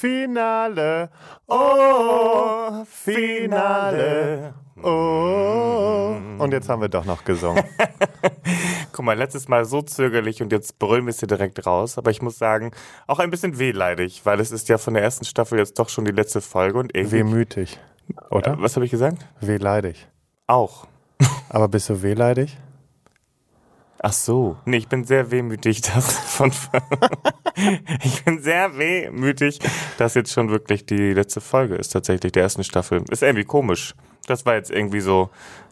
Finale, oh, Finale, oh. Und jetzt haben wir doch noch gesungen. Guck mal, letztes Mal so zögerlich und jetzt brüllen wir es hier direkt raus. Aber ich muss sagen, auch ein bisschen wehleidig, weil es ist ja von der ersten Staffel jetzt doch schon die letzte Folge und irgendwie. Wehmütig, oder? Äh, was habe ich gesagt? Wehleidig. Auch. Aber bist du wehleidig? Ach so. Nee, ich bin sehr wehmütig, dass von ich bin sehr wehmütig, dass jetzt schon wirklich die letzte Folge ist, tatsächlich der ersten Staffel. Ist irgendwie komisch. Das war jetzt irgendwie so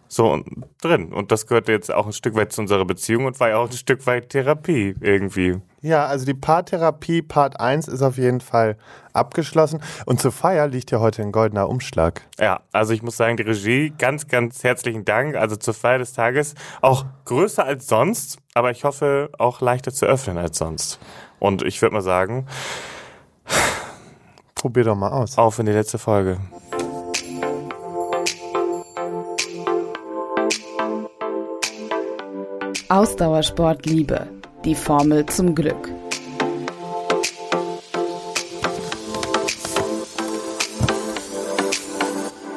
so drin. Und das gehörte jetzt auch ein Stück weit zu unserer Beziehung und war ja auch ein Stück weit Therapie irgendwie. Ja, also die Paartherapie Part 1 ist auf jeden Fall abgeschlossen. Und zur Feier liegt ja heute ein goldener Umschlag. Ja, also ich muss sagen, die Regie, ganz, ganz herzlichen Dank. Also zur Feier des Tages auch größer als sonst, aber ich hoffe auch leichter zu öffnen als sonst. Und ich würde mal sagen, probier doch mal aus. Auf in die letzte Folge. Ausdauersport Liebe. Die Formel zum Glück.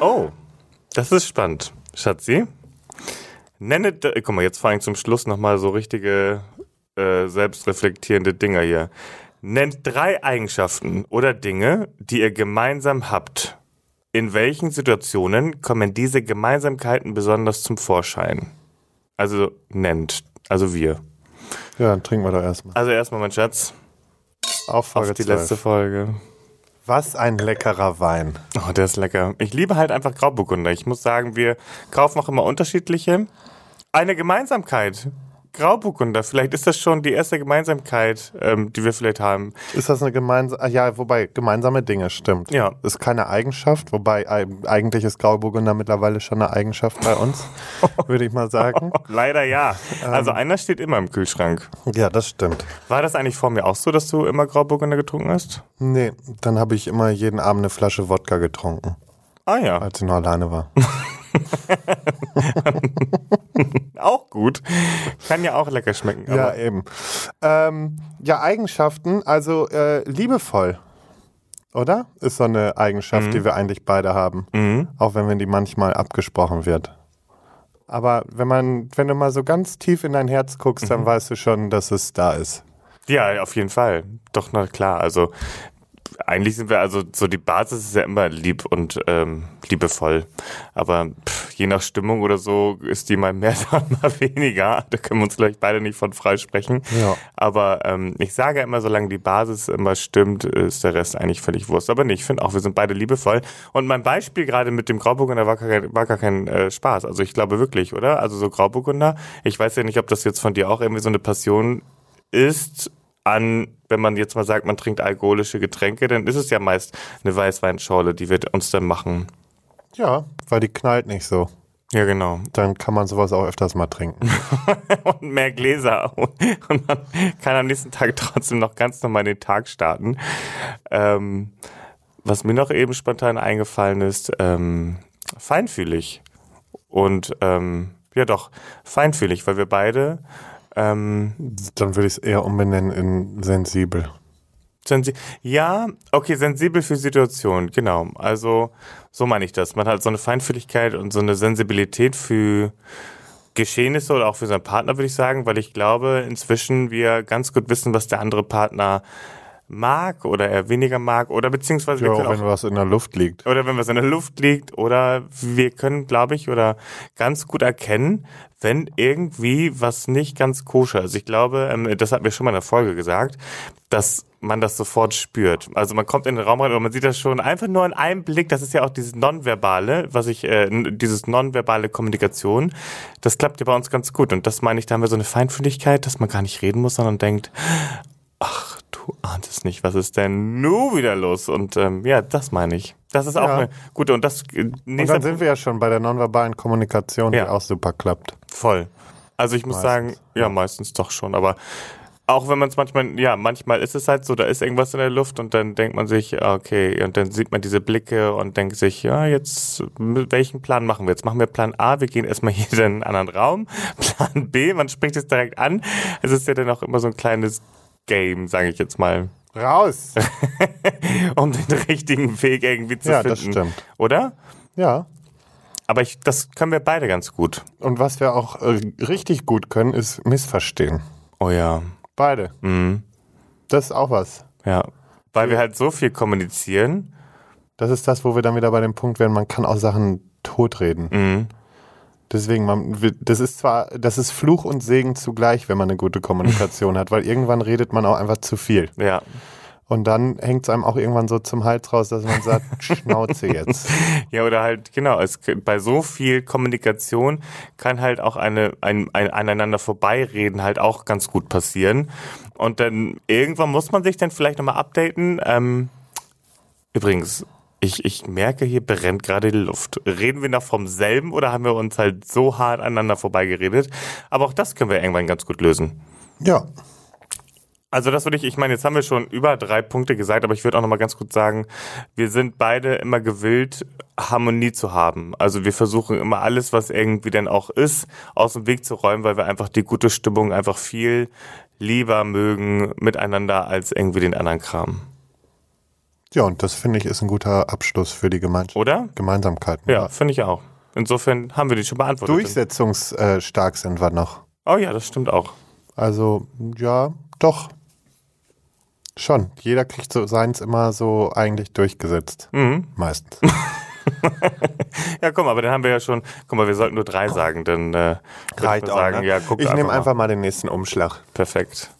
Oh, das ist spannend. Schatzi, nenne, guck mal, jetzt vor allem zum Schluss nochmal so richtige äh, selbstreflektierende Dinger hier. Nennt drei Eigenschaften oder Dinge, die ihr gemeinsam habt. In welchen Situationen kommen diese Gemeinsamkeiten besonders zum Vorschein? Also nennt. Also wir. Ja, dann trinken wir doch erstmal. Also erstmal, mein Schatz. Auf, Folge auf die 12. letzte Folge. Was ein leckerer Wein. Oh, der ist lecker. Ich liebe halt einfach Grauburgunder. Ich muss sagen, wir kaufen auch immer unterschiedliche. Eine Gemeinsamkeit Grauburgunder, vielleicht ist das schon die erste Gemeinsamkeit, ähm, die wir vielleicht haben. Ist das eine gemeinsame, ah, ja, wobei gemeinsame Dinge, stimmt. Ja. Ist keine Eigenschaft, wobei eigentlich ist Grauburgunder mittlerweile schon eine Eigenschaft bei uns, würde ich mal sagen. Leider ja. Also ähm, einer steht immer im Kühlschrank. Ja, das stimmt. War das eigentlich vor mir auch so, dass du immer Grauburgunder getrunken hast? Nee, dann habe ich immer jeden Abend eine Flasche Wodka getrunken. Ah ja. Als ich noch alleine war. auch gut. Kann ja auch lecker schmecken. ja, eben. Ähm, ja, Eigenschaften, also äh, liebevoll. Oder? Ist so eine Eigenschaft, mhm. die wir eigentlich beide haben. Mhm. Auch wenn wir die manchmal abgesprochen wird. Aber wenn man, wenn du mal so ganz tief in dein Herz guckst, dann mhm. weißt du schon, dass es da ist. Ja, auf jeden Fall. Doch, na klar. Also eigentlich sind wir also so die Basis ist ja immer lieb und ähm, liebevoll. Aber pff, je nach Stimmung oder so ist die mal mehr, mal weniger. Da können wir uns vielleicht beide nicht von freisprechen. Ja. Aber ähm, ich sage immer, solange die Basis immer stimmt, ist der Rest eigentlich völlig Wurst. Aber nee, ich finde auch, wir sind beide liebevoll. Und mein Beispiel gerade mit dem Grauburgunder war gar kein, war gar kein äh, Spaß. Also ich glaube wirklich, oder? Also so Grauburgunder. Ich weiß ja nicht, ob das jetzt von dir auch irgendwie so eine Passion ist an, wenn man jetzt mal sagt, man trinkt alkoholische Getränke, dann ist es ja meist eine Weißweinschorle, die wir uns dann machen. Ja, weil die knallt nicht so. Ja, genau. Dann kann man sowas auch öfters mal trinken. und mehr Gläser. Und man kann am nächsten Tag trotzdem noch ganz normal den Tag starten. Ähm, was mir noch eben spontan eingefallen ist, ähm, feinfühlig. Und ähm, ja doch, feinfühlig, weil wir beide ähm, Dann würde ich es eher umbenennen in sensibel. Sensi ja, okay, sensibel für Situationen, genau. Also so meine ich das. Man hat so eine Feinfühligkeit und so eine Sensibilität für Geschehnisse oder auch für seinen Partner, würde ich sagen, weil ich glaube, inzwischen wir ganz gut wissen, was der andere Partner mag oder er weniger mag oder beziehungsweise ja, wir wenn auch, was in der Luft liegt. Oder wenn was in der Luft liegt oder wir können, glaube ich, oder ganz gut erkennen, wenn irgendwie was nicht ganz koscher ist. Ich glaube, ähm, das hat mir schon mal in der Folge gesagt, dass man das sofort spürt. Also man kommt in den Raum rein und man sieht das schon einfach nur in einem Blick. Das ist ja auch dieses nonverbale, was ich, äh, dieses nonverbale Kommunikation. Das klappt ja bei uns ganz gut. Und das meine ich, da haben wir so eine Feinfühligkeit, dass man gar nicht reden muss, sondern denkt, du ahnst es nicht, was ist denn nun wieder los? Und ähm, ja, das meine ich. Das ist auch ja. eine gute und das. Äh, und dann sind wir ja schon bei der nonverbalen Kommunikation, ja. die auch super klappt. Voll. Also ich muss meistens. sagen, ja, meistens doch schon, aber auch wenn man es manchmal, ja, manchmal ist es halt so, da ist irgendwas in der Luft und dann denkt man sich, okay, und dann sieht man diese Blicke und denkt sich, ja, jetzt, welchen Plan machen wir jetzt? Machen wir Plan A, wir gehen erstmal hier in einen anderen Raum. Plan B, man spricht es direkt an. Es ist ja dann auch immer so ein kleines Game, sage ich jetzt mal. Raus! um den richtigen Weg irgendwie zu Ja, finden. das stimmt. Oder? Ja. Aber ich, das können wir beide ganz gut. Und was wir auch äh, richtig gut können, ist missverstehen. Oh ja. Beide. Mhm. Das ist auch was. Ja. Weil wir halt so viel kommunizieren. Das ist das, wo wir dann wieder bei dem Punkt werden, man kann auch Sachen totreden. Mhm. Deswegen, man, das ist zwar, das ist Fluch und Segen zugleich, wenn man eine gute Kommunikation hat, weil irgendwann redet man auch einfach zu viel. Ja. Und dann hängt es einem auch irgendwann so zum Hals raus, dass man sagt, Schnauze jetzt. Ja, oder halt, genau, es, bei so viel Kommunikation kann halt auch eine, ein, ein aneinander vorbeireden halt auch ganz gut passieren. Und dann irgendwann muss man sich dann vielleicht nochmal updaten. Ähm, übrigens, ich, ich merke, hier brennt gerade die Luft. Reden wir noch vom selben oder haben wir uns halt so hart aneinander vorbeigeredet? Aber auch das können wir irgendwann ganz gut lösen. Ja. Also das würde ich, ich meine, jetzt haben wir schon über drei Punkte gesagt, aber ich würde auch nochmal ganz kurz sagen, wir sind beide immer gewillt, Harmonie zu haben. Also wir versuchen immer alles, was irgendwie denn auch ist, aus dem Weg zu räumen, weil wir einfach die gute Stimmung einfach viel lieber mögen miteinander als irgendwie den anderen Kram. Ja, und das finde ich ist ein guter Abschluss für die Gemeins Oder? Gemeinsamkeiten. Ja, finde ich auch. Insofern haben wir die schon beantwortet. Durchsetzungsstark sind wir noch. Oh ja, das stimmt auch. Also, ja, doch. Schon. Jeder kriegt so seins immer so eigentlich durchgesetzt. Mhm. Meistens. Ja, komm, aber dann haben wir ja schon, guck mal, wir sollten nur drei sagen, dann äh, ich mal sagen, ne? ja, guck ich nehme mal. einfach mal den nächsten Umschlag. Perfekt.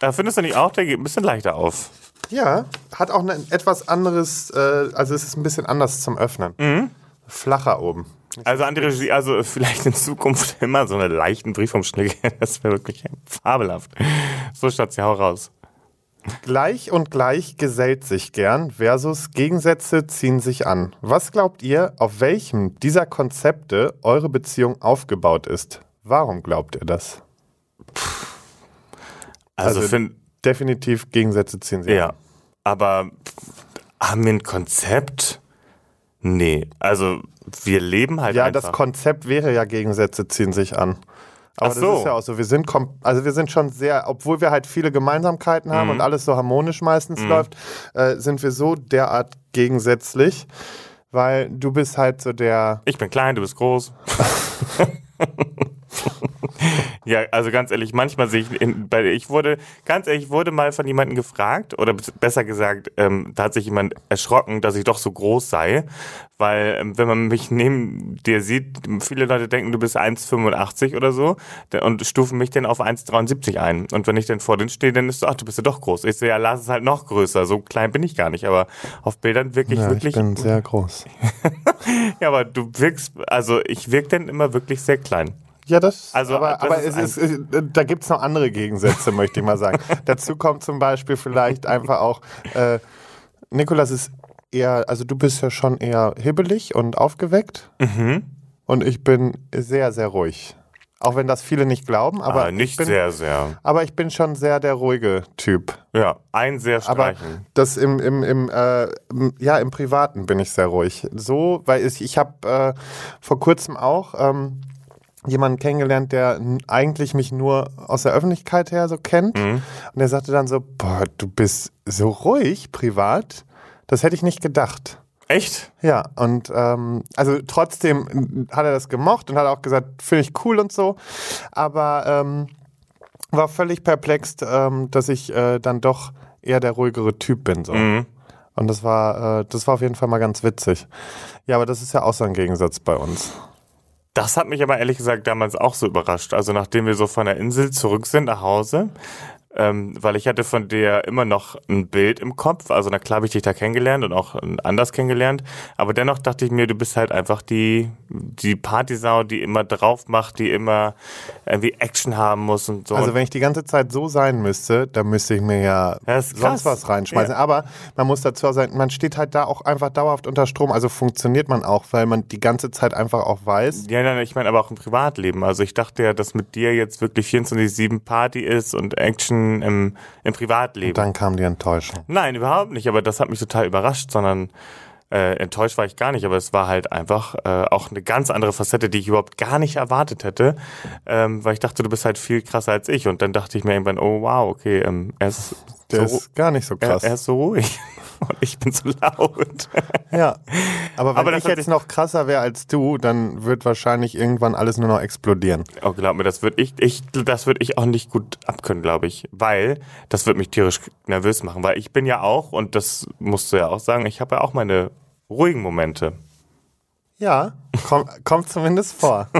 Äh, findest du nicht auch, der geht ein bisschen leichter auf? Ja, hat auch ein etwas anderes, äh, also es ist ein bisschen anders zum Öffnen. Mhm. Flacher oben. Also an die Regie, also vielleicht in Zukunft immer so eine leichten Briefumschläge. Das wäre wirklich fabelhaft. So Schatzi, hau raus. Gleich und gleich gesellt sich gern versus Gegensätze ziehen sich an. Was glaubt ihr, auf welchem dieser Konzepte eure Beziehung aufgebaut ist? Warum glaubt ihr das? Also, Also, find, Definitiv Gegensätze ziehen sich an. ja. Aber haben wir ein Konzept? Nee. Also wir leben halt Ja, einfach. das Konzept wäre ja Gegensätze ziehen sich an. Aber Ach so. das ist ja auch so. Wir sind, kom also wir sind schon sehr, obwohl wir halt viele Gemeinsamkeiten haben Mhm. und alles so harmonisch meistens läuft, äh, sind wir so derart gegensätzlich, weil du bist halt so der. Ich bin klein, du bist groß. ja, also ganz ehrlich, manchmal sehe ich, in, bei, ich wurde, ganz ehrlich, ich wurde mal von jemandem gefragt, oder be- besser gesagt, ähm, da hat sich jemand erschrocken, dass ich doch so groß sei, weil ähm, wenn man mich neben dir sieht, viele Leute denken, du bist 1,85 oder so und stufen mich dann auf 1,73 ein. Und wenn ich dann vor denen stehe, dann ist so, ach, du bist ja doch groß. Ich so, ja, lass es halt noch größer. So klein bin ich gar nicht, aber auf Bildern wirklich, Ja, ich wirklich bin sehr groß. ja, aber du wirkst, also ich wirke dann immer wirklich sehr klein. Ja, das. Also, aber, das aber ist es ist, da gibt es noch andere Gegensätze, möchte ich mal sagen. Dazu kommt zum Beispiel vielleicht einfach auch, äh, Nikolas ist eher, also du bist ja schon eher hibbelig und aufgeweckt. Mhm. Und ich bin sehr, sehr ruhig. Auch wenn das viele nicht glauben, aber, Aber nicht ich bin, sehr, sehr. aber ich bin schon sehr der ruhige Typ. Ja, ein sehr Aber streichen. das im, im, im, äh, im- ja, im Privaten bin ich sehr ruhig. So, weil ich, ich habe äh, vor kurzem auch ähm, jemanden kennengelernt, der eigentlich mich nur aus der Öffentlichkeit her so kennt. Mhm. Und der sagte dann so, boah, du bist so ruhig privat. Das hätte ich nicht gedacht. Echt? Ja, und ähm, also trotzdem hat er das gemocht und hat auch gesagt, finde ich cool und so. Aber ähm, war völlig perplex, ähm, dass ich äh, dann doch eher der ruhigere Typ bin. So. Mhm. Und das war, äh, das war auf jeden Fall mal ganz witzig. Ja, aber das ist ja auch so ein Gegensatz bei uns. Das hat mich aber ehrlich gesagt damals auch so überrascht. Also nachdem wir so von der Insel zurück sind nach Hause, ähm, weil ich hatte von dir immer noch ein Bild im Kopf. Also na klar habe ich dich da kennengelernt und auch anders kennengelernt. Aber dennoch dachte ich mir, du bist halt einfach die, die Partysau, die immer drauf macht, die immer irgendwie Action haben muss und so. Also wenn ich die ganze Zeit so sein müsste, dann müsste ich mir ja sonst was reinschmeißen. Ja. Aber man muss dazu sagen, man steht halt da auch einfach dauerhaft unter Strom. Also funktioniert man auch, weil man die ganze Zeit einfach auch weiß. Ja, nein, ich meine aber auch im Privatleben. Also ich dachte ja, dass mit dir jetzt wirklich 24-7 Party ist und Action im, im Privatleben. Dann kam die Enttäuschung. Nein, überhaupt nicht, aber das hat mich total überrascht, sondern äh, enttäuscht war ich gar nicht, aber es war halt einfach äh, auch eine ganz andere Facette, die ich überhaupt gar nicht erwartet hätte, ähm, weil ich dachte, du bist halt viel krasser als ich und dann dachte ich mir irgendwann, oh wow, okay, ähm, er ist Der So- ist gar nicht so Er, krass. er ist so ruhig. Und ich bin so laut. ja. Aber wenn Aber ich jetzt noch krasser wäre als du, dann wird wahrscheinlich irgendwann alles nur noch explodieren. Oh, glaub mir, das würde ich, ich, das würde ich auch nicht gut abkönnen, glaube ich. Weil das wird mich tierisch nervös machen. Weil ich bin ja auch, und das musst du ja auch sagen, ich habe ja auch meine ruhigen Momente. Ja, komm, kommt zumindest vor.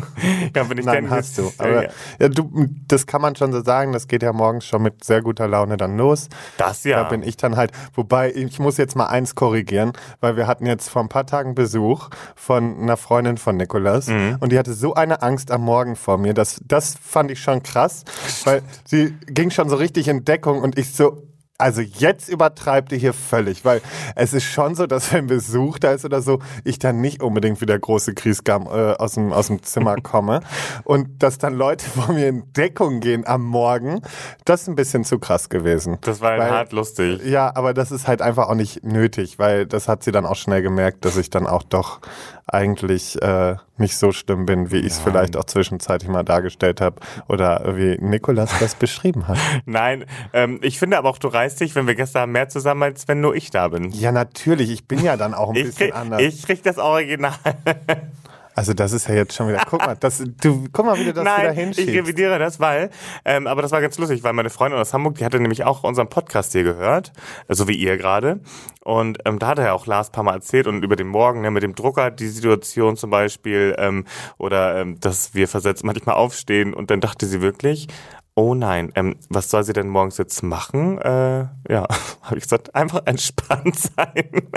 Ja, wenn ich Nein, hast du. Ja, Aber ja. ja, du, das kann man schon so sagen. Das geht ja morgens schon mit sehr guter Laune dann los. Das ja. Da bin ich dann halt, wobei ich muss jetzt mal eins korrigieren, weil wir hatten jetzt vor ein paar Tagen Besuch von einer Freundin von Nikolas Mhm. und die hatte so eine Angst am Morgen vor mir. Das, das fand ich schon krass, weil sie ging schon so richtig in Deckung und ich so, also jetzt übertreibt ihr hier völlig, weil es ist schon so, dass wenn Besuch da ist oder so, ich dann nicht unbedingt wie der große Kriesgam äh, aus, dem, aus dem Zimmer komme und dass dann Leute vor mir in Deckung gehen am Morgen, das ist ein bisschen zu krass gewesen. Das war Weil- hart lustig. Ja, aber das ist halt einfach auch nicht nötig, weil das hat sie dann auch schnell gemerkt, dass ich dann auch doch eigentlich äh, nicht so schlimm bin, wie ich es vielleicht auch zwischenzeitlich mal dargestellt habe oder wie Nikolas das beschrieben hat. Nein, ähm, ich finde aber auch, du reißt dich, wenn wir gestern haben, mehr zusammen, als wenn nur ich da bin. Ja, natürlich, ich bin ja dann auch ein Ich bisschen krieg, anders. ich krieg das Original. also das ist ja jetzt schon wieder, guck mal, das, du, guck mal, wie du das wieder Nein, ich hinschiebst. revidiere das, weil, ähm, aber das war ganz lustig, weil meine Freundin aus Hamburg, die hatte nämlich auch unseren Podcast hier gehört, so wie ihr gerade. Und ähm, da hat er ja auch Lars ein paar Mal erzählt und über den Morgen, ne, mit dem Drucker, die Situation zum Beispiel, ähm, oder ähm, dass wir versetzt manchmal aufstehen und dann dachte sie wirklich, oh nein, ähm, was soll sie denn morgens jetzt machen? Äh, ja, habe ich gesagt, einfach entspannt sein.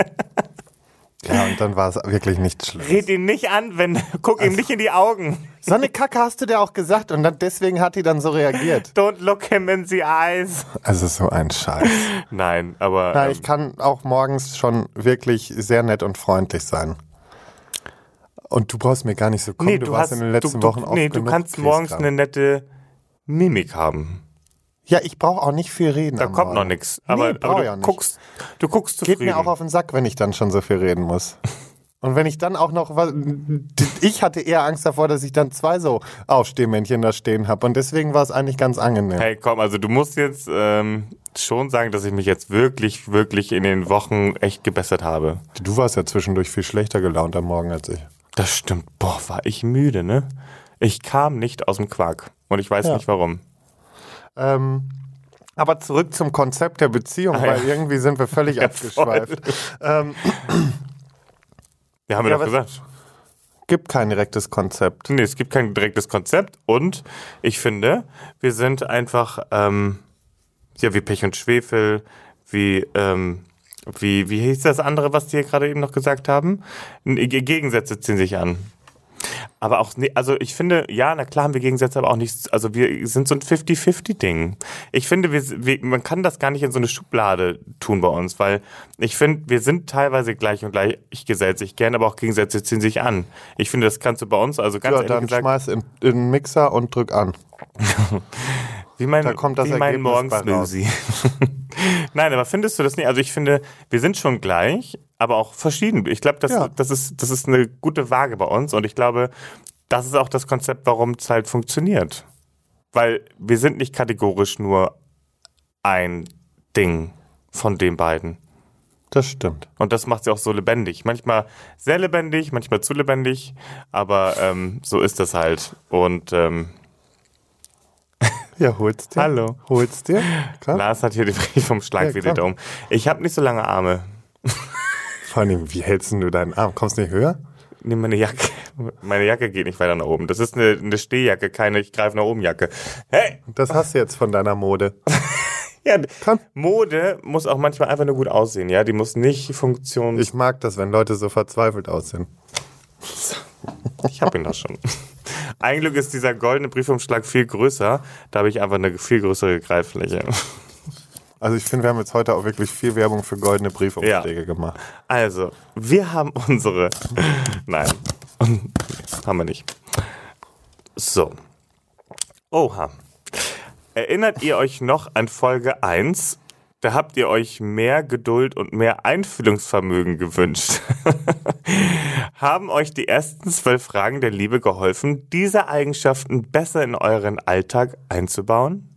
Ja, und dann war es wirklich nichts Schlimmes. Red ihn nicht an, wenn, guck ihm nicht in die Augen. So eine Kacke hast du dir auch gesagt und dann, deswegen hat die dann so reagiert. Don't look him in the eyes. Also so ein Scheiß. Nein, aber. Na, ähm, ich kann auch morgens schon wirklich sehr nett und freundlich sein. Und du brauchst mir gar nicht so kommen. Nee, du, du, warst hast, in den letzten du, Wochen oft nee, du kannst morgens eine nette Mimik haben. Ja, ich brauche auch nicht viel reden. Da kommt Morgen. noch nichts. Aber, Nee, aber ja du nicht. guckst, du guckst Geht zufrieden. mir auch auf den Sack, wenn ich dann schon so viel reden muss. Und wenn ich dann auch noch was. Ich hatte eher Angst davor, dass ich dann zwei so Aufstehmännchen da stehen habe. Und deswegen war es eigentlich ganz angenehm. Hey, komm, also du musst jetzt ähm, schon sagen, dass ich mich jetzt wirklich, wirklich in den Wochen echt gebessert habe. Du warst ja zwischendurch viel schlechter gelaunt am Morgen als ich. Das stimmt. Boah, war ich müde, ne? Ich kam nicht aus dem Quark. Und ich weiß Ja. nicht warum. Ähm, aber zurück zum Konzept der Beziehung, Ah, weil ja. irgendwie sind wir völlig Ja, abgeschweift. Ähm, Ja, haben wir Ja, doch gesagt. gibt kein direktes Konzept. Nee, es gibt kein direktes Konzept und ich finde, wir sind einfach, ähm, ja, wie Pech und Schwefel, wie, ähm, wie, wie hieß das andere, was die hier gerade eben noch gesagt haben? Gegensätze ziehen sich an. Aber auch, also ich finde, ja, na klar haben wir Gegensätze, aber auch nicht, also wir sind so ein 50-50-Ding. Ich finde, wir, wir, man kann das gar nicht in so eine Schublade tun bei uns, weil ich finde, wir sind teilweise gleich und gleich gesellt sich gern, aber auch Gegensätze ziehen sich an. Ich finde, das kannst du bei uns, also ganz Ja, ehrlich dann gesagt, schmeiß in, in den Mixer und drück an. wie mein, da kommt das wie mein Morgensmüsli. Nein, aber findest du das nicht? Also ich finde, wir sind schon gleich, aber auch verschieden. Ich glaube, das, Ja. das, ist, das ist eine gute Waage bei uns und ich glaube, das ist auch das Konzept, warum es halt funktioniert. Weil wir sind nicht kategorisch nur ein Ding von den beiden. Das stimmt. Und das macht sie auch so lebendig. Manchmal sehr lebendig, manchmal zu lebendig, aber ähm, so ist das halt. Und ähm, Ja, hol's dir. Hallo. Hol's dir. Komm. Lars hat hier den Brief vom Schlag Ja, wieder um. Ich habe nicht so lange Arme. Vor allem, wie hältst du deinen Arm? Kommst du nicht höher? Nimm meine Jacke. Meine Jacke geht nicht weiter nach oben. Das ist eine, eine Stehjacke, keine ich greife nach oben Jacke. Hey! Das hast du jetzt von deiner Mode. Ja, Komm. Mode muss auch manchmal einfach nur gut aussehen, ja. Die muss nicht Funktion. Ich, mag das, wenn Leute so verzweifelt aussehen. ich habe ihn doch schon. Ein Glück ist dieser goldene Briefumschlag viel größer. Da habe ich einfach eine viel größere Greifläche. Also ich finde, wir haben jetzt heute auch wirklich viel Werbung für goldene Briefumschläge gemacht. Also, wir haben unsere. Nein, haben wir nicht. So. Oha. Erinnert ihr euch noch an Folge 1? Da habt ihr euch mehr Geduld und mehr Einfühlungsvermögen gewünscht. Haben euch die ersten zwölf Fragen der Liebe geholfen, diese Eigenschaften besser in euren Alltag einzubauen?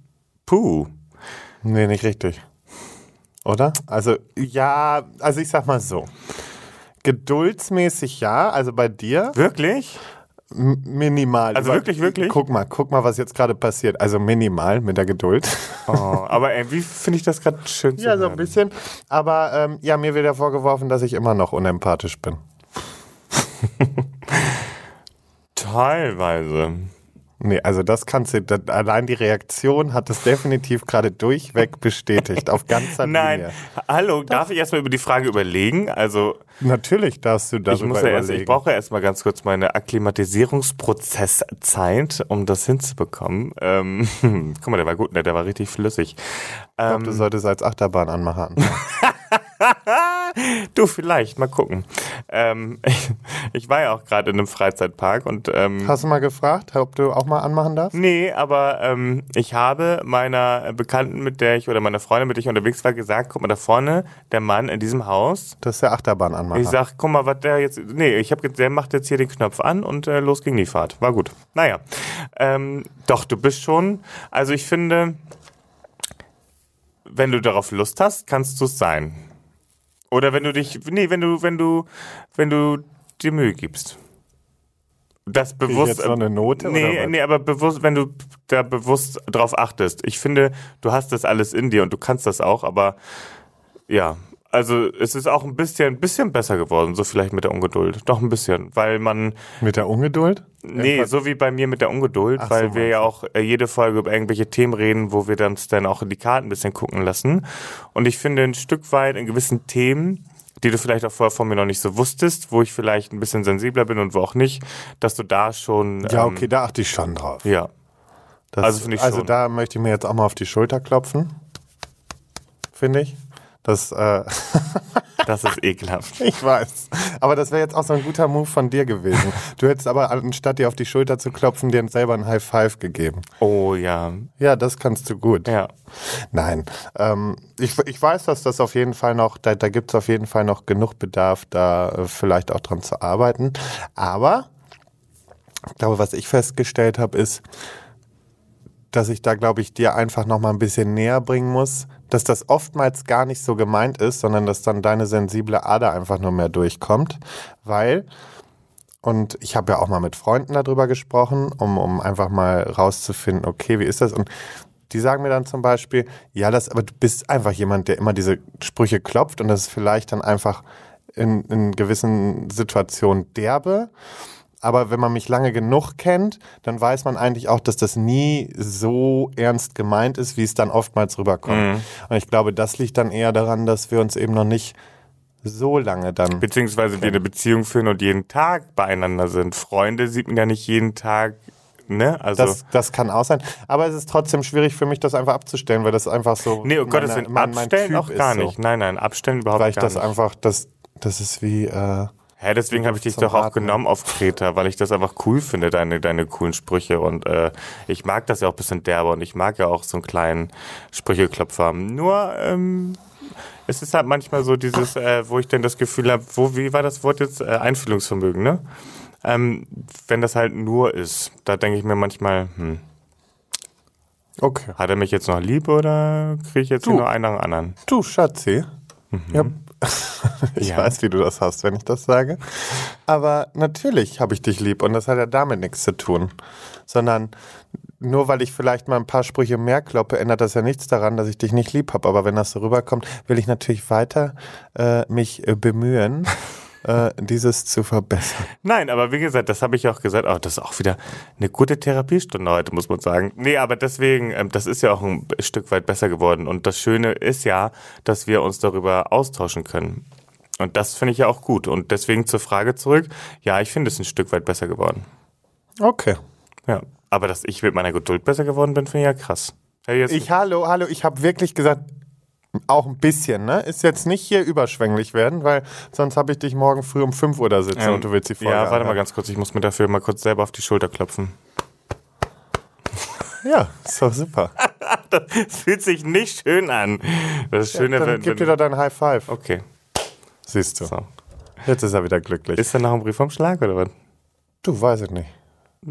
Puh. Nee, nicht richtig. Oder? Also, ja, also ich sag mal so. Geduldsmäßig ja, also bei dir Wirklich? m- minimal. Also wirklich, wirklich? Guck mal, guck mal, was jetzt gerade passiert. Also minimal mit der Geduld. Oh, aber irgendwie finde ich das gerade schön zu ja, so ein bisschen. Aber ähm, ja, mir wird ja vorgeworfen, dass ich immer noch unempathisch bin. Teilweise. Nee, also das kannst du, das, allein die Reaktion hat es definitiv gerade durchweg bestätigt, auf ganzer Nein, Linie. hallo, darf ich erstmal über die Frage überlegen? Also, Natürlich darfst du darüber ich muss ja erst, überlegen. ich brauche ja erstmal ganz kurz meine Akklimatisierungsprozesszeit, um das hinzubekommen. Ähm, guck mal, der war gut, ne? der war richtig flüssig. ich glaube, du solltest als Achterbahnanmacher anfangen. Du, vielleicht, mal gucken. Ähm, ich, ich war ja auch gerade in einem Freizeitpark und ähm, Hast du mal gefragt, ob du auch mal anmachen darfst? Nee, aber ähm, ich habe meiner Bekannten, mit der ich oder meiner Freundin, mit der ich unterwegs war, gesagt, guck mal da vorne, der Mann in diesem Haus. Das ist der Achterbahnanmacher. Ich sag, guck mal, was der jetzt. Nee, ich habe der macht jetzt hier den Knopf an und äh, los ging die Fahrt. War gut. Naja. Ähm, doch, du bist schon. Also ich finde, wenn du darauf Lust hast, kannst du es sein. Oder wenn du dich. Nee, wenn du, wenn du, wenn du dir Mühe gibst. Das Krieg ich bewusst. jetzt noch eine Note? Nee, oder nee, aber bewusst, wenn du da bewusst drauf achtest. Ich finde, du hast das alles in dir und du kannst das auch, aber ja. Also es ist auch ein bisschen, ein bisschen besser geworden, so vielleicht mit der Ungeduld. Doch ein bisschen, weil man, Mit der Ungeduld? nee, so wie bei mir mit der Ungeduld, Ach weil so, wir ja auch äh, jede Folge über irgendwelche Themen reden, wo wir dann, dann auch in die Karten ein bisschen gucken lassen. Und ich finde ein Stück weit in gewissen Themen, die du vielleicht auch vorher von mir noch nicht so wusstest, wo ich vielleicht ein bisschen sensibler bin und wo auch nicht, dass du da schon, Ja, ähm, okay, da achte ich schon drauf. ja, Das, Also finde ich also schon. da möchte ich mir jetzt auch mal auf die Schulter klopfen. Finde ich. Das, äh, das ist ekelhaft. ich weiß. Aber das wäre jetzt auch so ein guter Move von dir gewesen. Du hättest aber anstatt dir auf die Schulter zu klopfen, dir selber ein High Five gegeben. Oh ja, Ja, das kannst du gut. ja. Nein, ähm, ich, ich weiß, dass das auf jeden Fall noch, da, da gibt es auf jeden Fall noch genug Bedarf, da äh, vielleicht auch dran zu arbeiten. Aber ich glaube, was ich festgestellt habe, ist, dass ich da, glaube ich, dir einfach noch mal ein bisschen näher bringen muss, dass das oftmals gar nicht so gemeint ist, sondern dass dann deine sensible Ader einfach nur mehr durchkommt, weil und ich habe ja auch mal mit Freunden darüber gesprochen, um, um einfach mal rauszufinden, okay, wie ist das? Und die sagen mir dann zum Beispiel, ja, das, aber du bist einfach jemand, der immer diese Sprüche klopft und das ist vielleicht dann einfach in, in gewissen Situationen derbe. Aber wenn man mich lange genug kennt, dann weiß man eigentlich auch, dass das nie so ernst gemeint ist, wie es dann oftmals rüberkommt. Und ich glaube, das liegt dann eher daran, dass wir uns eben noch nicht so lange dann. Beziehungsweise wir eine Beziehung führen und jeden Tag beieinander sind. Freunde sieht man ja nicht jeden Tag, ne? Also. Das, das kann auch sein. Aber es ist trotzdem schwierig für mich, das einfach abzustellen, weil das einfach so. nee, Gottes Willen, mein- mein abstellen Typ auch ist gar so. nicht. Nein, nein, abstellen überhaupt Weil ich gar das nicht. einfach, das, das ist wie. Äh, Hä, deswegen habe ich dich doch auch Atmen. genommen auf Kreta, weil ich das einfach cool finde, deine, deine coolen Sprüche. Und äh, ich mag das ja auch ein bisschen derber und ich mag ja auch so einen kleinen Sprücheklopfer. Nur, ähm, es ist halt manchmal so dieses, äh, wo ich dann das Gefühl habe, wo, wie war das Wort jetzt? Äh, Einfühlungsvermögen, ne? Ähm, wenn das halt nur ist, da denke ich mir manchmal, hm, okay. hat er mich jetzt noch lieb oder kriege ich jetzt Du. hier nur einen nach dem anderen? Du, Schatzi. Ja. Ich Ja. weiß, wie du das hast, wenn ich das sage. Aber natürlich habe ich dich lieb und das hat ja damit nichts zu tun. Sondern nur weil ich vielleicht mal ein paar Sprüche mehr kloppe, ändert das ja nichts daran, dass ich dich nicht lieb habe. Aber wenn das so rüberkommt, will ich natürlich weiter äh, mich äh, bemühen, äh, dieses zu verbessern. Nein, aber wie gesagt, das habe ich auch gesagt. Oh, das ist auch wieder eine gute Therapiestunde heute, muss man sagen. Nee, aber deswegen, ähm, das ist ja auch ein Stück weit besser geworden. Und das Schöne ist ja, dass wir uns darüber austauschen können. Und das finde ich ja auch gut. Und deswegen zur Frage zurück. Ja, ich finde es ein Stück weit besser geworden. Okay. Ja. Aber dass ich mit meiner Geduld besser geworden bin, finde ich ja krass. Hey, jetzt, Ich, hallo, hallo, ich habe wirklich gesagt, auch ein bisschen, ne? Ist jetzt nicht hier überschwänglich werden, weil sonst habe ich dich morgen früh um 5 Uhr da sitzen ähm, und du willst die Folge Ja, warte mal ganz kurz. Ich muss mir dafür mal kurz selber auf die Schulter klopfen. Ja, ist doch super. Das fühlt sich nicht schön an. Das Schöne, Dann wenn, gib dir doch dein High Five. Okay. Siehst du. So. Jetzt ist er wieder glücklich. Ist da noch ein Brief vom Schlag oder was? du, weiß ich nicht.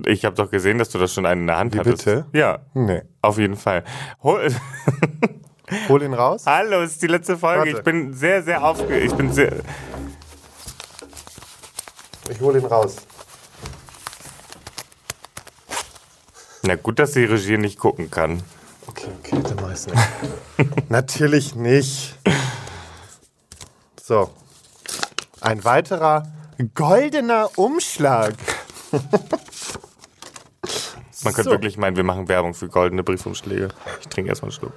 Ich habe doch gesehen, dass du das schon einen in der Hand Wie hattest. bitte? Ja, Nee. auf jeden Fall. Hol Hol ihn raus. Hallo, es ist die letzte Folge. Warte. Ich bin sehr, sehr aufgeregt. Ich bin sehr. Ich hol ihn raus. Na gut, dass die Regie nicht gucken kann. Okay, okay, dann mach ich's nicht. Natürlich nicht. So. Ein weiterer goldener Umschlag. Man könnte So. wirklich meinen, wir machen Werbung für goldene Briefumschläge. Ich trinke erstmal einen Schluck.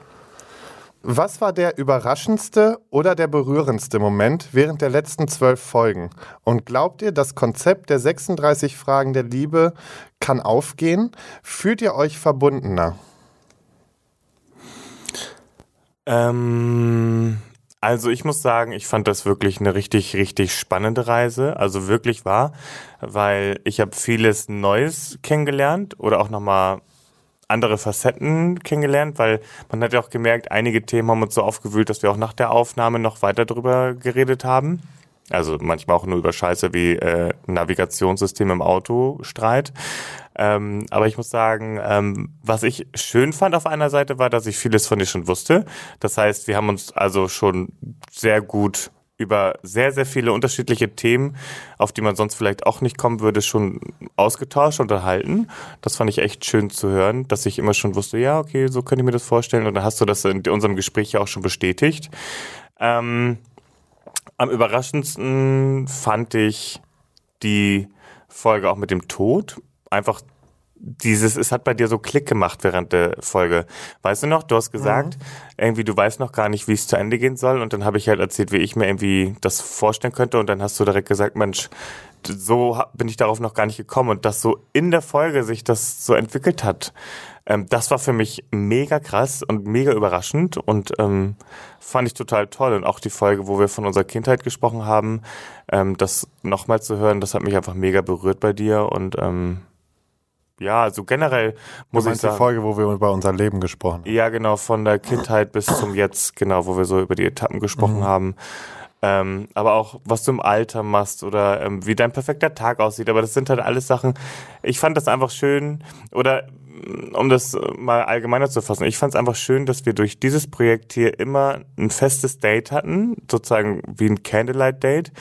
Was war der überraschendste oder der berührendste Moment während der letzten zwölf Folgen? Und glaubt ihr, das Konzept der 36 Fragen der Liebe kann aufgehen? Fühlt ihr euch verbundener? Ähm, also ich muss sagen, ich fand das wirklich eine richtig, richtig spannende Reise. Also wirklich wahr, weil ich habe vieles Neues kennengelernt oder auch nochmal andere Facetten kennengelernt, weil man hat ja auch gemerkt, einige Themen haben uns so aufgewühlt, dass wir auch nach der Aufnahme noch weiter drüber geredet haben. Also manchmal auch nur über Scheiße wie äh, Navigationssystem im Auto Streit. Ähm, aber ich muss sagen, ähm, was ich schön fand auf einer Seite war, dass ich vieles von dir schon wusste. Das heißt, wir haben uns also schon sehr gut über sehr, sehr viele unterschiedliche Themen, auf die man sonst vielleicht auch nicht kommen würde, schon ausgetauscht, unterhalten. Das fand ich echt schön zu hören, dass ich immer schon wusste, ja, okay, so könnte ich mir das vorstellen. Und dann hast du das in unserem Gespräch ja auch schon bestätigt. Ähm, am überraschendsten fand ich die Folge auch mit dem Tod. Einfach dieses, es hat bei dir so Klick gemacht während der Folge. Weißt du noch, du hast gesagt, irgendwie du weißt noch gar nicht, wie es zu Ende gehen soll und dann habe ich halt erzählt, wie ich mir irgendwie das vorstellen könnte und dann hast du direkt gesagt, Mensch, so bin ich darauf noch gar nicht gekommen und dass so in der Folge sich das so entwickelt hat. Ähm, das war für mich mega krass und mega überraschend und ähm, fand ich total toll. Und auch die Folge, wo wir von unserer Kindheit gesprochen haben, ähm, das nochmal zu hören, das hat mich einfach mega berührt bei dir und ähm, ja, also generell muss Du ich meinst die sagen. Folge, wo wir über unser Leben gesprochen haben? Ja, genau, von der Kindheit bis zum Jetzt, genau, wo wir so über die Etappen gesprochen haben. Ähm, aber auch, was du im Alter machst oder ähm, wie dein perfekter Tag aussieht. Aber das sind halt alles Sachen. Ich fand das einfach schön oder um das äh, mal allgemeiner zu fassen, ich fand es einfach schön, dass wir durch dieses Projekt hier immer ein festes Date hatten, sozusagen wie ein Candlelight-Date,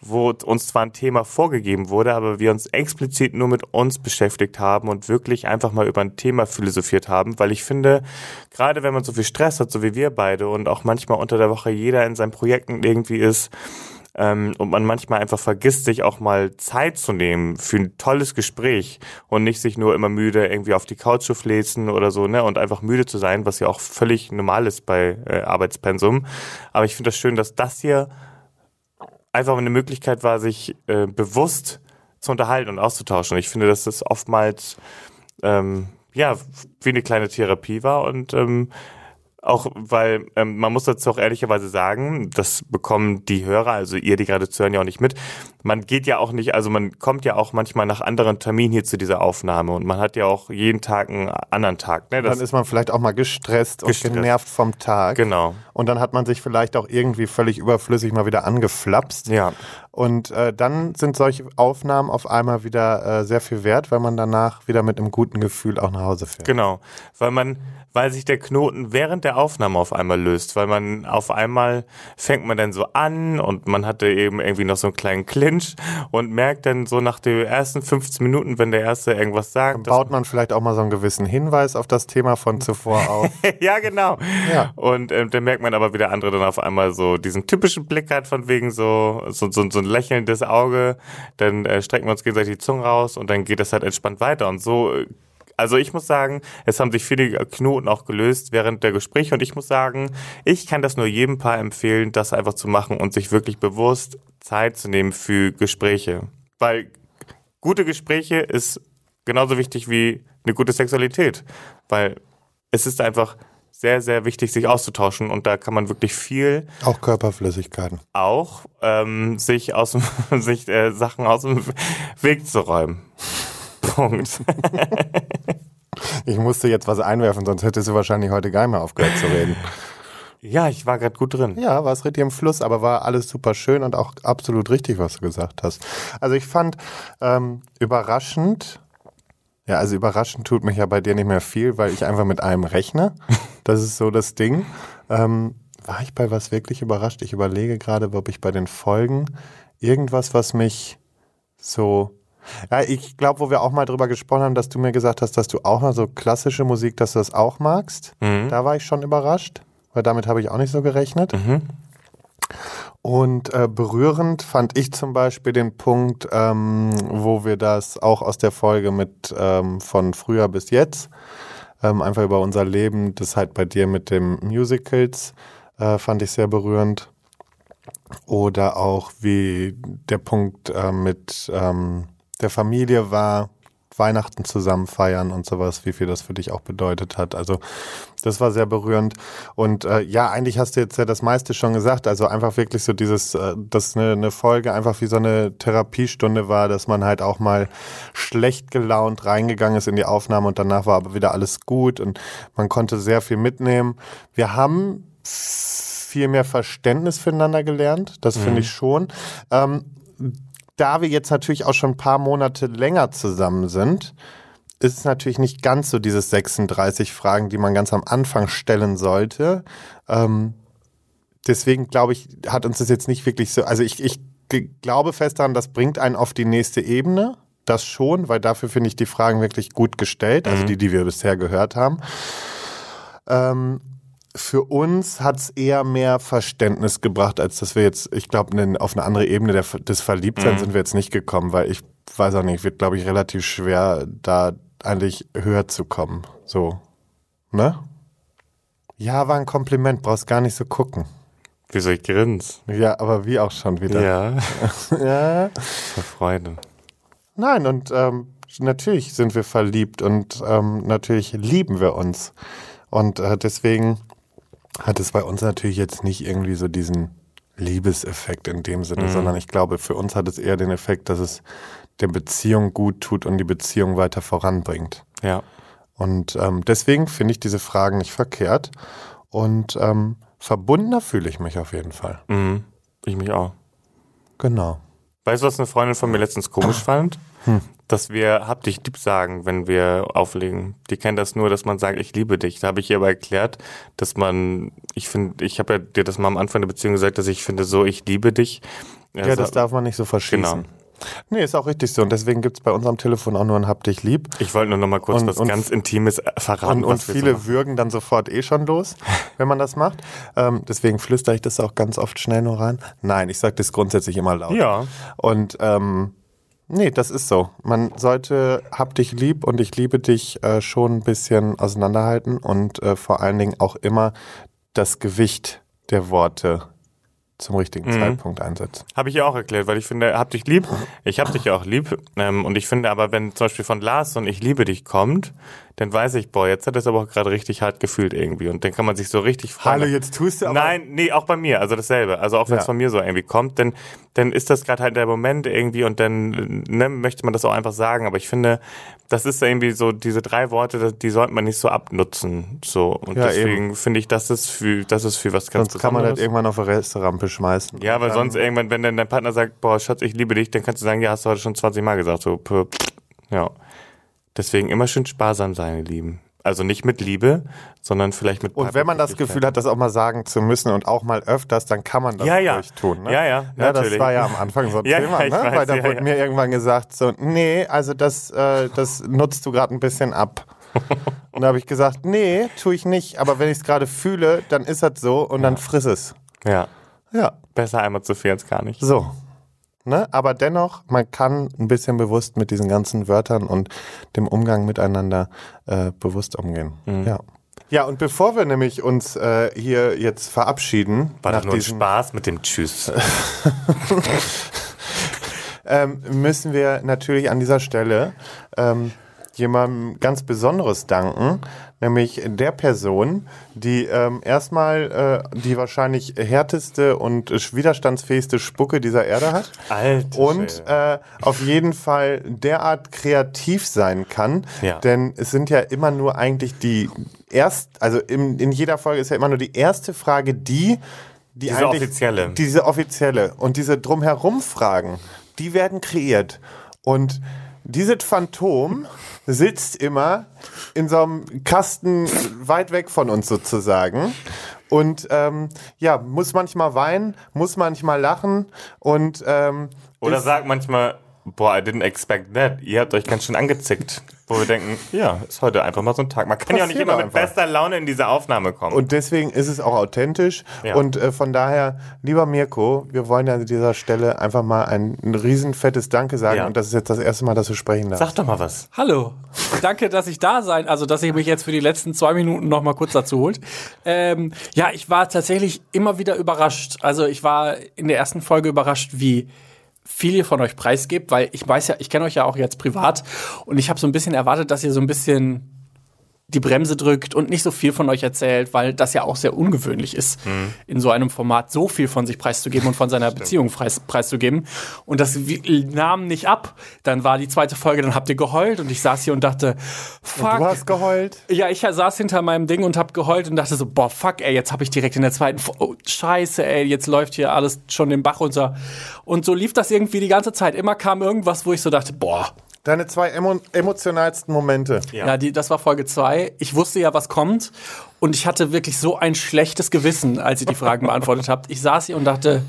wo uns zwar ein Thema vorgegeben wurde, aber wir uns explizit nur mit uns beschäftigt haben und wirklich einfach mal über ein Thema philosophiert haben, weil ich finde, gerade wenn man so viel Stress hat, so wie wir beide und auch manchmal unter der Woche jeder in seinen Projekten irgendwie ist, ähm, und man manchmal einfach vergisst, sich auch mal Zeit zu nehmen für ein tolles Gespräch und nicht sich nur immer müde irgendwie auf die Couch zu fläzen oder so, ne, und einfach müde zu sein, was ja auch völlig normal ist bei äh, Arbeitspensum. Aber ich finde das schön, dass das hier einfach eine Möglichkeit war, sich äh, bewusst zu unterhalten und auszutauschen. Und ich finde, dass das oftmals ähm, ja wie eine kleine Therapie war und ähm, auch weil ähm, man muss dazu auch ehrlicherweise sagen, das bekommen die Hörer, also ihr, die gerade zuhören, ja auch nicht mit. Man geht ja auch nicht, also man kommt ja auch manchmal nach anderen Terminen hier zu dieser Aufnahme und man hat ja auch jeden Tag einen anderen Tag. Ne? Das, Dann ist man vielleicht auch mal gestresst, Gestresst. und genervt vom Tag. genau. Und dann hat man sich vielleicht auch irgendwie völlig überflüssig mal wieder angeflapst. Ja. Und äh, dann sind solche Aufnahmen auf einmal wieder äh, sehr viel wert, weil man danach wieder mit einem guten Gefühl auch nach Hause fährt. Genau, weil man, weil sich der Knoten während der Aufnahme auf einmal löst, weil man auf einmal fängt man dann so an und man hatte eben irgendwie noch so einen kleinen Clinch und merkt dann so nach den ersten 15 Minuten, wenn der Erste irgendwas sagt, dass Baut man vielleicht auch mal so einen gewissen Hinweis auf das Thema von zuvor auf. ja, genau. Ja. Und ähm, dann merkt man aber, wie der andere dann auf einmal so diesen typischen Blick hat, von wegen so, so, so, so ein lächelndes Auge. Dann äh, strecken wir uns gegenseitig die Zunge raus und dann geht es halt entspannt weiter. Und so, äh, also ich muss sagen, es haben sich viele Knoten auch gelöst während der Gespräche. Und ich muss sagen, ich kann das nur jedem Paar empfehlen, das einfach zu machen und sich wirklich bewusst Zeit zu nehmen für Gespräche. Weil gute Gespräche ist genauso wichtig wie eine gute Sexualität. Weil es ist einfach sehr, sehr wichtig, sich auszutauschen und da kann man wirklich viel auch Körperflüssigkeiten. auch ähm, sich aus dem, sich äh, Sachen aus dem Weg zu räumen. Punkt. Ich musste jetzt was einwerfen, sonst hättest du wahrscheinlich heute gar nicht mehr aufgehört zu reden. Ja, ich war gerade gut drin. Ja, war es richtig im Fluss, aber war alles super schön und auch absolut richtig, was du gesagt hast. Also ich fand ähm, überraschend Ja, also überraschend tut mich ja bei dir nicht mehr viel, weil ich einfach mit allem rechne. Das ist so das Ding. Ähm, war ich bei was wirklich überrascht? Ich überlege gerade, ob ich bei den Folgen irgendwas, was mich so. Ja, ich glaube, wo wir auch mal drüber gesprochen haben, dass du mir gesagt hast, dass du auch mal so klassische Musik, dass du das auch magst. Mhm. Da war ich schon überrascht, weil damit habe ich auch nicht so gerechnet. Mhm. Und äh, berührend fand ich zum Beispiel den Punkt, ähm, wo wir das auch aus der Folge mit ähm, von früher bis jetzt, ähm, einfach über unser Leben, das halt bei dir mit dem Musicals, äh, fand ich sehr berührend. Oder auch wie der Punkt äh, mit ähm, der Familie war, Weihnachten zusammen feiern und sowas, wie viel das für dich auch bedeutet hat. Also das war sehr berührend. Und äh, ja, eigentlich hast du jetzt ja das meiste schon gesagt. Also einfach wirklich so dieses, äh, dass eine, eine Folge einfach wie so eine Therapiestunde war, dass man halt auch mal schlecht gelaunt reingegangen ist in die Aufnahme und danach war aber wieder alles gut und man konnte sehr viel mitnehmen. Wir haben viel mehr Verständnis füreinander gelernt. Das finde ich schon. Ähm, da wir jetzt natürlich auch schon ein paar Monate länger zusammen sind, ist es natürlich nicht ganz so diese 36 Fragen, die man ganz am Anfang stellen sollte. Ähm, deswegen glaube ich, hat uns das jetzt nicht wirklich so, also ich, ich glaube fest daran, das bringt einen auf die nächste Ebene. Das schon, weil dafür finde ich die Fragen wirklich gut gestellt, also die, die wir bisher gehört haben. Ähm, für uns hat es eher mehr Verständnis gebracht, als dass wir jetzt, ich glaube, ne, auf eine andere Ebene der, des Verliebtseins sind wir jetzt nicht gekommen, weil ich weiß auch nicht, wird, glaube ich, relativ schwer, da eigentlich höher zu kommen. So. Ne? Ja, war ein Kompliment, brauchst gar nicht so gucken. Wieso ich grins? Ja, aber wie auch schon wieder. Ja, ja. für Freude. Nein, und ähm, natürlich sind wir verliebt und ähm, natürlich lieben wir uns. Und äh, deswegen hat es bei uns natürlich jetzt nicht irgendwie so diesen Liebeseffekt in dem Sinne, sondern ich glaube, für uns hat es eher den Effekt, dass es der Beziehung gut tut und die Beziehung weiter voranbringt. Ja. Und ähm, deswegen finde ich diese Fragen nicht verkehrt. Und ähm, verbundener fühle ich mich auf jeden Fall. Mhm. Ich mich auch. Genau. Weißt du, was eine Freundin von mir letztens komisch fand? Dass wir hab dich lieb sagen, wenn wir auflegen. Die kennt das nur, dass man sagt, ich liebe dich. Da habe ich ihr aber erklärt, dass man, ich finde, ich habe ja dir das mal am Anfang der Beziehung gesagt, dass ich finde so, ich liebe dich. Ja, Also, das darf man nicht so verschießen. Genau. Nee, ist auch richtig so. Und deswegen gibt es bei uns am Telefon auch nur ein Hab dich lieb. Ich wollte nur noch mal kurz Und- was und- ganz Intimes verraten. Und, und viele so würgen dann sofort eh schon los, wenn man das macht. Ähm, deswegen flüstere ich das auch ganz oft schnell nur rein. Nein, ich sage das grundsätzlich immer laut. Ja. Und ähm, nee, das ist so. Man sollte Hab dich lieb und ich liebe dich äh, schon ein bisschen auseinanderhalten und äh, vor allen Dingen auch immer das Gewicht der Worte zum richtigen Mhm. Zeitpunkt einsetzen. Habe ich ja auch erklärt, weil ich finde, hab dich lieb. Ich hab dich ja auch lieb. Ähm, und ich finde aber, wenn zum Beispiel von Lars und ich liebe dich kommt, dann weiß ich, boah, jetzt hat es aber auch gerade richtig hart gefühlt irgendwie. Und dann kann man sich so richtig fragen. Hallo, jetzt tust du aber- Nein, nee, auch bei mir, also dasselbe. Also auch wenn es Ja. von mir so irgendwie kommt, dann, dann ist das gerade halt der Moment irgendwie und dann ne, möchte man das auch einfach sagen. Aber ich finde, das ist irgendwie so, diese drei Worte, die sollte man nicht so abnutzen. So. Und Ja, deswegen finde ich, das ist für, das ist für was ganz Sonst kann man das Besonderes. irgendwann auf eine Resterampe schmeißen. Ja, weil Ähm, sonst irgendwann, wenn dann dein Partner sagt, boah, Schatz, ich liebe dich, dann kannst du sagen, ja, hast du heute schon 20 Mal gesagt. So, ja. Deswegen immer schön sparsam sein, ihr Lieben. Also nicht mit Liebe, sondern vielleicht mit Und wenn man das Gefühl hat, das auch mal sagen zu müssen und auch mal öfters, dann kann man das Ja, ja. ruhig tun. Ne? Ja, ja, ja das war ja am Anfang so ein Ja, Thema, ne? weiß, weil da wurde mir irgendwann gesagt, so, nee, also das, äh, das nutzt du gerade ein bisschen ab. und da habe ich gesagt, nee, tue ich nicht, aber wenn ich es gerade fühle, dann ist das so und dann friss es. Ja, Ja, besser einmal zu viel als gar nicht. so. Ne? Aber dennoch, man kann ein bisschen bewusst mit diesen ganzen Wörtern und dem Umgang miteinander äh, bewusst umgehen. Mhm. Ja. Ja, und bevor wir nämlich uns äh, hier jetzt verabschieden, War das nur ein diesen, Spaß mit dem Tschüss. ähm, müssen wir natürlich an dieser Stelle ähm, jemandem ganz Besonderes danken, nämlich der Person, die ähm, erstmal äh, die wahrscheinlich härteste und widerstandsfähigste Spucke dieser Erde hat. Alter Und äh, auf jeden Fall derart kreativ sein kann, Ja. denn es sind ja immer nur eigentlich die erst, also in, in jeder Folge ist ja immer nur die erste Frage die, die Diese offizielle. diese offizielle und diese drumherum Fragen, die werden kreiert und dieses Phantom sitzt immer in so einem Kasten weit weg von uns sozusagen. Und ähm, ja, muss manchmal weinen, muss manchmal lachen und ähm, Oder sagt manchmal, boah, I didn't expect that. Ihr habt euch ganz schön angezickt. Wo wir denken, ja, ist heute einfach mal so ein Tag. Man kann ja auch nicht immer mit einfach. bester Laune in diese Aufnahme kommen. Und deswegen ist es auch authentisch. Ja. Und äh, von daher, lieber Mirko, wir wollen an dieser Stelle einfach mal ein, ein riesen fettes Danke sagen. Ja. Und das ist jetzt das erste Mal, dass du sprechen darfst. Sag doch mal was. Hallo. Danke, dass ich da sein, also dass ihr mich jetzt für die letzten zwei Minuten noch mal kurz dazu holt. Ähm, ja, ich war tatsächlich immer wieder überrascht. Also ich war in der ersten Folge überrascht, wie viel ihr von euch preisgebt, weil ich weiß ja, ich kenne euch ja auch jetzt privat und ich habe so ein bisschen erwartet, dass ihr so ein bisschen die Bremse drückt und nicht so viel von euch erzählt, weil das ja auch sehr ungewöhnlich ist, in so einem Format so viel von sich preiszugeben und von seiner Beziehung preis, preiszugeben. Und das nahm nicht ab. Dann war die zweite Folge, dann habt ihr geheult und ich saß hier und dachte, fuck. Du hast geheult. Ja, ich saß hinter meinem Ding und hab geheult und dachte so, boah, fuck, ey, jetzt habe ich direkt in der zweiten, oh, scheiße, ey, jetzt läuft hier alles schon den Bach runter. Und so lief das irgendwie die ganze Zeit. Immer kam irgendwas, wo ich so dachte, boah, Deine zwei emo emotionalsten Momente. ja, die, das war Folge zwei. Ich wusste ja, was kommt. Und ich hatte wirklich so ein schlechtes Gewissen, als ihr die Fragen beantwortet habt. Ich saß hier und dachte,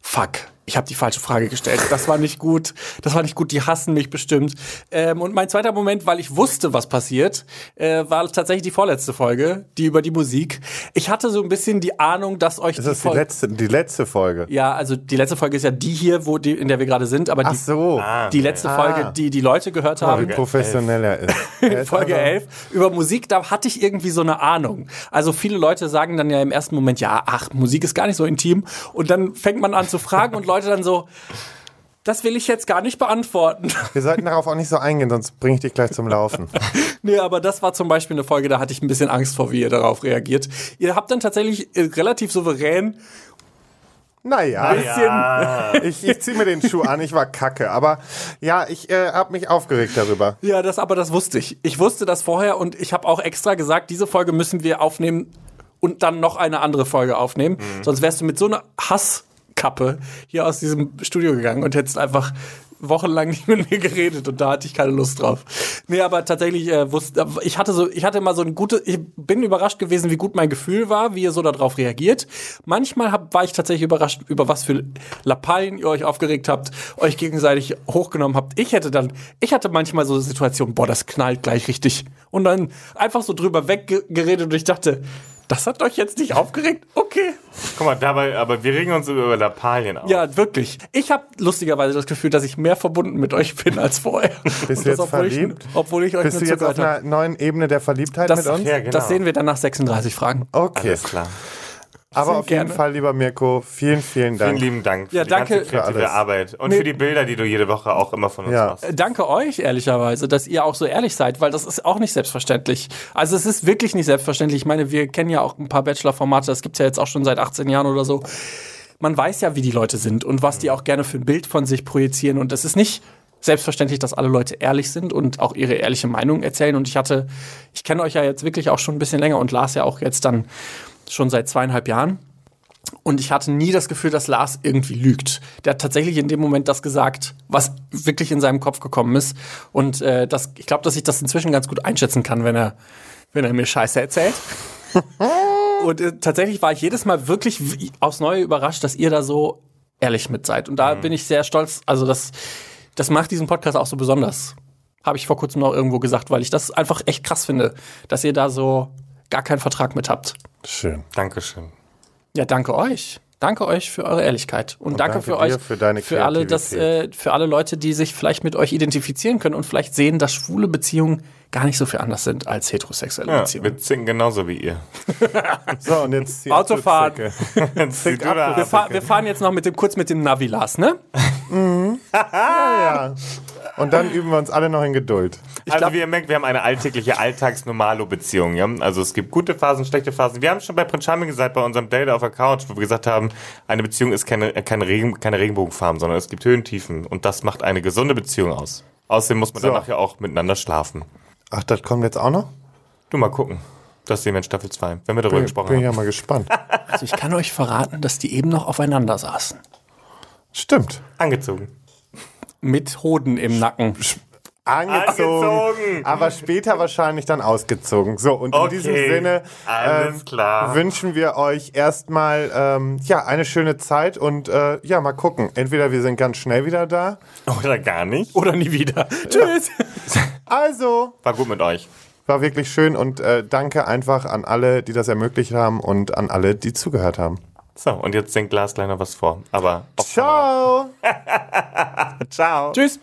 fuck, ich habe die falsche Frage gestellt. Das war nicht gut. Das war nicht gut. Die hassen mich bestimmt. Ähm, und mein zweiter Moment, weil ich wusste, was passiert, äh, war tatsächlich die vorletzte Folge, die über die Musik. Ich hatte so ein bisschen die Ahnung, dass euch Das ist die letzte, die letzte Folge. ja, also die letzte Folge ist ja die hier, wo die, in der wir gerade sind, aber Ach die, so. die letzte Folge, die die Leute gehört Oh, haben. wie professionell er ist. Folge einfach- 11 über Musik, da hatte ich irgendwie so eine Ahnung. Also viele Leute sagen dann ja im ersten Moment, ja, ach, Musik ist gar nicht so intim. Und dann fängt man an zu fragen und Leute dann so, das will ich jetzt gar nicht beantworten. Wir sollten darauf auch nicht so eingehen, sonst bringe ich dich gleich zum Laufen. nee, aber das war zum Beispiel eine Folge, da hatte ich ein bisschen Angst vor, wie ihr darauf reagiert. Ihr habt dann tatsächlich äh, relativ souverän Naja, bisschen, ich, ich ziehe mir den Schuh an, ich war kacke. Aber ja, ich äh, habe mich aufgeregt darüber. Ja, das, aber das wusste ich. Ich wusste das vorher und ich habe auch extra gesagt, diese Folge müssen wir aufnehmen und dann noch eine andere Folge aufnehmen. Sonst wärst du mit so einer Hasskappe hier aus diesem Studio gegangen und hättest einfach wochenlang nicht mit mir geredet und da hatte ich keine Lust drauf. Nee, aber tatsächlich äh, wusste ich hatte so ich hatte mal so ein gutes ich bin überrascht gewesen, wie gut mein Gefühl war, wie ihr so darauf reagiert. Manchmal hab, war ich tatsächlich überrascht über was für Lappalien ihr euch aufgeregt habt, euch gegenseitig hochgenommen habt. Ich hätte dann ich hatte manchmal so Situationen, boah, das knallt gleich richtig und dann einfach so drüber weggeredet und ich dachte, das hat euch jetzt nicht aufgeregt? Okay. Guck mal, dabei, aber wir regen uns über Lappalien auf. Ja, wirklich. Ich habe lustigerweise das Gefühl, dass ich mehr verbunden mit euch bin als vorher. Bist Und du das, jetzt obwohl verliebt? Ich, obwohl ich euch Bist du jetzt auf einer neuen Ebene der Verliebtheit Das, mit uns? Ja, genau. das sehen wir dann nach 36 Fragen. Okay, Alles klar. Aber auf jeden gerne. Fall, lieber Mirko, vielen, vielen Dank. Vielen lieben Dank für Ja, die danke ganze für kreative alles. Arbeit und Nee. für die Bilder, die du jede Woche auch immer von uns Ja. machst. Äh, Danke euch, ehrlicherweise, dass ihr auch so ehrlich seid, weil das ist auch nicht selbstverständlich. Also es ist wirklich nicht selbstverständlich. Ich meine, wir kennen ja auch ein paar Bachelor-Formate, das gibt's ja jetzt auch schon seit 18 Jahren oder so. Man weiß ja, wie die Leute sind und was die auch gerne für ein Bild von sich projizieren. Und es ist nicht selbstverständlich, dass alle Leute ehrlich sind und auch ihre ehrliche Meinung erzählen. Und ich hatte, ich kenne euch ja jetzt wirklich auch schon ein bisschen länger und Lars ja auch jetzt dann schon seit zweieinhalb Jahren. Und ich hatte nie das Gefühl, dass Lars irgendwie lügt. Der hat tatsächlich in dem Moment das gesagt, was wirklich in seinem Kopf gekommen ist. Und äh, das, ich glaube, dass ich das inzwischen ganz gut einschätzen kann, wenn er, wenn er mir Scheiße erzählt. Und äh, tatsächlich war ich jedes Mal wirklich aufs Neue überrascht, dass ihr da so ehrlich mit seid. Und da bin ich sehr stolz. Also das, das macht diesen Podcast auch so besonders. Habe ich vor kurzem noch irgendwo gesagt, weil ich das einfach echt krass finde, dass ihr da so gar keinen Vertrag mit habt. Schön. Dankeschön. Ja, danke euch. Danke euch für eure Ehrlichkeit. Und, danke, danke für euch, für deine für alle, das, äh, für alle Leute, die sich vielleicht mit euch identifizieren können und vielleicht sehen, dass schwule Beziehungen gar nicht so viel anders sind als heterosexuelle Ja, Beziehungen. wir zingen genauso wie ihr. So, und jetzt Autofahren. Wir, fahr, wir fahren jetzt noch mit dem, kurz mit dem Navi, Lars, ne? Ja. Und dann üben wir uns alle noch in Geduld. Also glaub- wie ihr merkt, wir haben eine alltägliche Alltags-Normalo-Beziehung. Ja? Also es gibt gute Phasen, schlechte Phasen. Wir haben schon bei Prince Charming gesagt, bei unserem Date auf der Couch, wo wir gesagt haben, eine Beziehung ist keine, keine, Regen, keine Regenbogenfarben, sondern es gibt Höhen, Tiefen. Und das macht eine gesunde Beziehung aus. Außerdem muss man So. danach ja auch miteinander schlafen. Ach, das kommt jetzt auch noch? Du mal gucken. Das sehen wir in Staffel 2, wenn wir darüber Bin, gesprochen bin ich haben. ja mal gespannt. Also ich kann euch verraten, dass die eben noch aufeinander saßen. Stimmt. Angezogen. Mit Hoden im Nacken. Angezogen, Angezogen. aber später wahrscheinlich dann ausgezogen. So, und in Okay, diesem Sinne ähm, klar. wünschen wir euch erstmal ähm, ja, eine schöne Zeit und äh, ja, mal gucken. Entweder wir sind ganz schnell wieder da. Oder gar nicht. Oder nie wieder. Tschüss. Also, War gut mit euch. war wirklich schön und äh, danke einfach an alle, die das ermöglicht haben und an alle, die zugehört haben. So, und jetzt singt Lars noch was vor. Aber Ciao! Ciao. Tschüss.